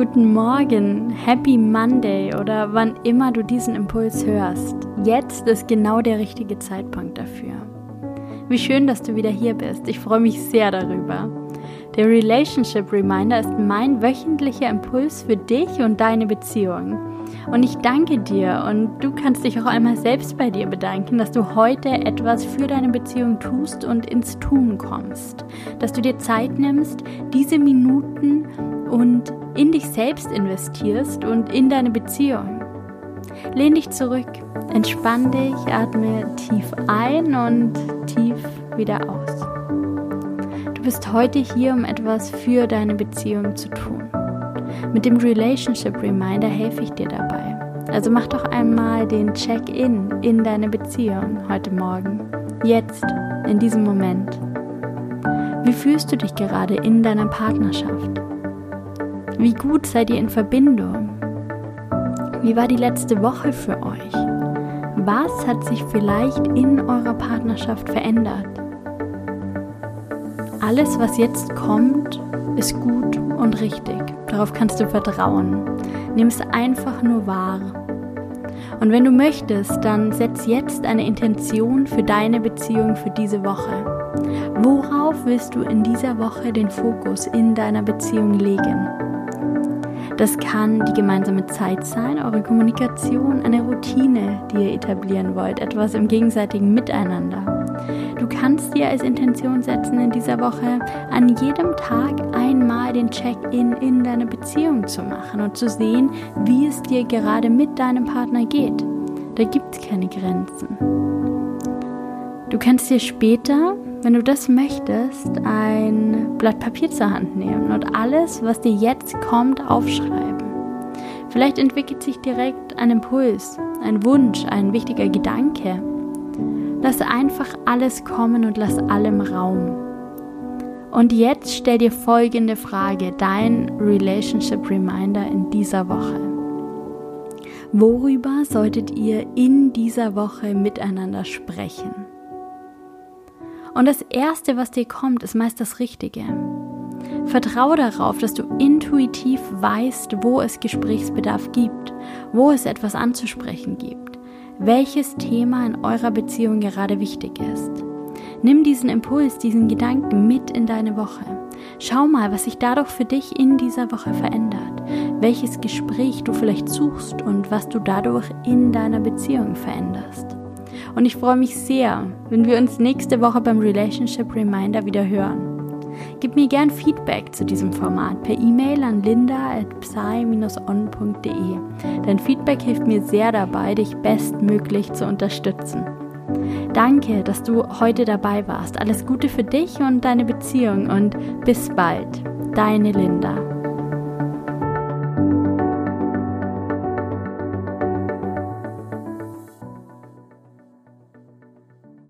guten Morgen, Happy Monday oder wann immer du diesen Impuls hörst. Jetzt ist genau der richtige Zeitpunkt dafür. Wie schön, dass du wieder hier bist. Ich freue mich sehr darüber. Der Relationship Reminder ist mein wöchentlicher Impuls für dich und deine Beziehung. Und ich danke dir und du kannst dich auch einmal selbst bei dir bedanken, dass du heute etwas für deine Beziehung tust und ins Tun kommst. Dass du dir Zeit nimmst, diese Minuten und in dich selbst investierst und in deine Beziehung. Lehn dich zurück, entspann dich, atme tief ein und tief wieder aus. Du bist heute hier, um etwas für deine Beziehung zu tun. Mit dem Relationship Reminder helfe ich dir dabei. Also mach doch einmal den Check-in in deine Beziehung heute Morgen. Jetzt, in diesem Moment. Wie fühlst du dich gerade in deiner Partnerschaft? Wie gut seid ihr in Verbindung? Wie war die letzte Woche für euch? Was hat sich vielleicht in eurer Partnerschaft verändert? Alles, was jetzt kommt, ist gut und richtig. Darauf kannst du vertrauen. Nimm es einfach nur wahr. Und wenn du möchtest, dann setz jetzt eine Intention für deine Beziehung für diese Woche. Worauf willst du in dieser Woche den Fokus in deiner Beziehung legen? Das kann die gemeinsame Zeit sein, eure Kommunikation, eine Routine, die ihr etablieren wollt, etwas im gegenseitigen Miteinander. Du kannst dir als Intention setzen, in dieser Woche an jedem Tag einmal den Check-in in deine Beziehung zu machen und zu sehen, wie es dir gerade mit deinem Partner geht. Da gibt es keine Grenzen. Du kannst dir später wenn du das möchtest, ein Blatt Papier zur Hand nehmen und alles, was dir jetzt kommt, aufschreiben. Vielleicht entwickelt sich direkt ein Impuls, ein Wunsch, ein wichtiger Gedanke. Lass einfach alles kommen und lass allem Raum. Und jetzt stell dir folgende Frage, dein Relationship Reminder in dieser Woche. Worüber solltet ihr in dieser Woche miteinander sprechen? Und das Erste, was dir kommt, ist meist das Richtige. Vertraue darauf, dass du intuitiv weißt, wo es Gesprächsbedarf gibt, wo es etwas anzusprechen gibt, welches Thema in eurer Beziehung gerade wichtig ist. Nimm diesen Impuls, diesen Gedanken mit in deine Woche. Schau mal, was sich dadurch für dich in dieser Woche verändert, welches Gespräch du vielleicht suchst und was du dadurch in deiner Beziehung veränderst. Und ich freue mich sehr, wenn wir uns nächste Woche beim Relationship Reminder wieder hören. Gib mir gern Feedback zu diesem Format per E-Mail an linda.psy-on.de. Dein Feedback hilft mir sehr dabei, dich bestmöglich zu unterstützen. Danke, dass du heute dabei warst. Alles Gute für dich und deine Beziehung und bis bald. Deine Linda.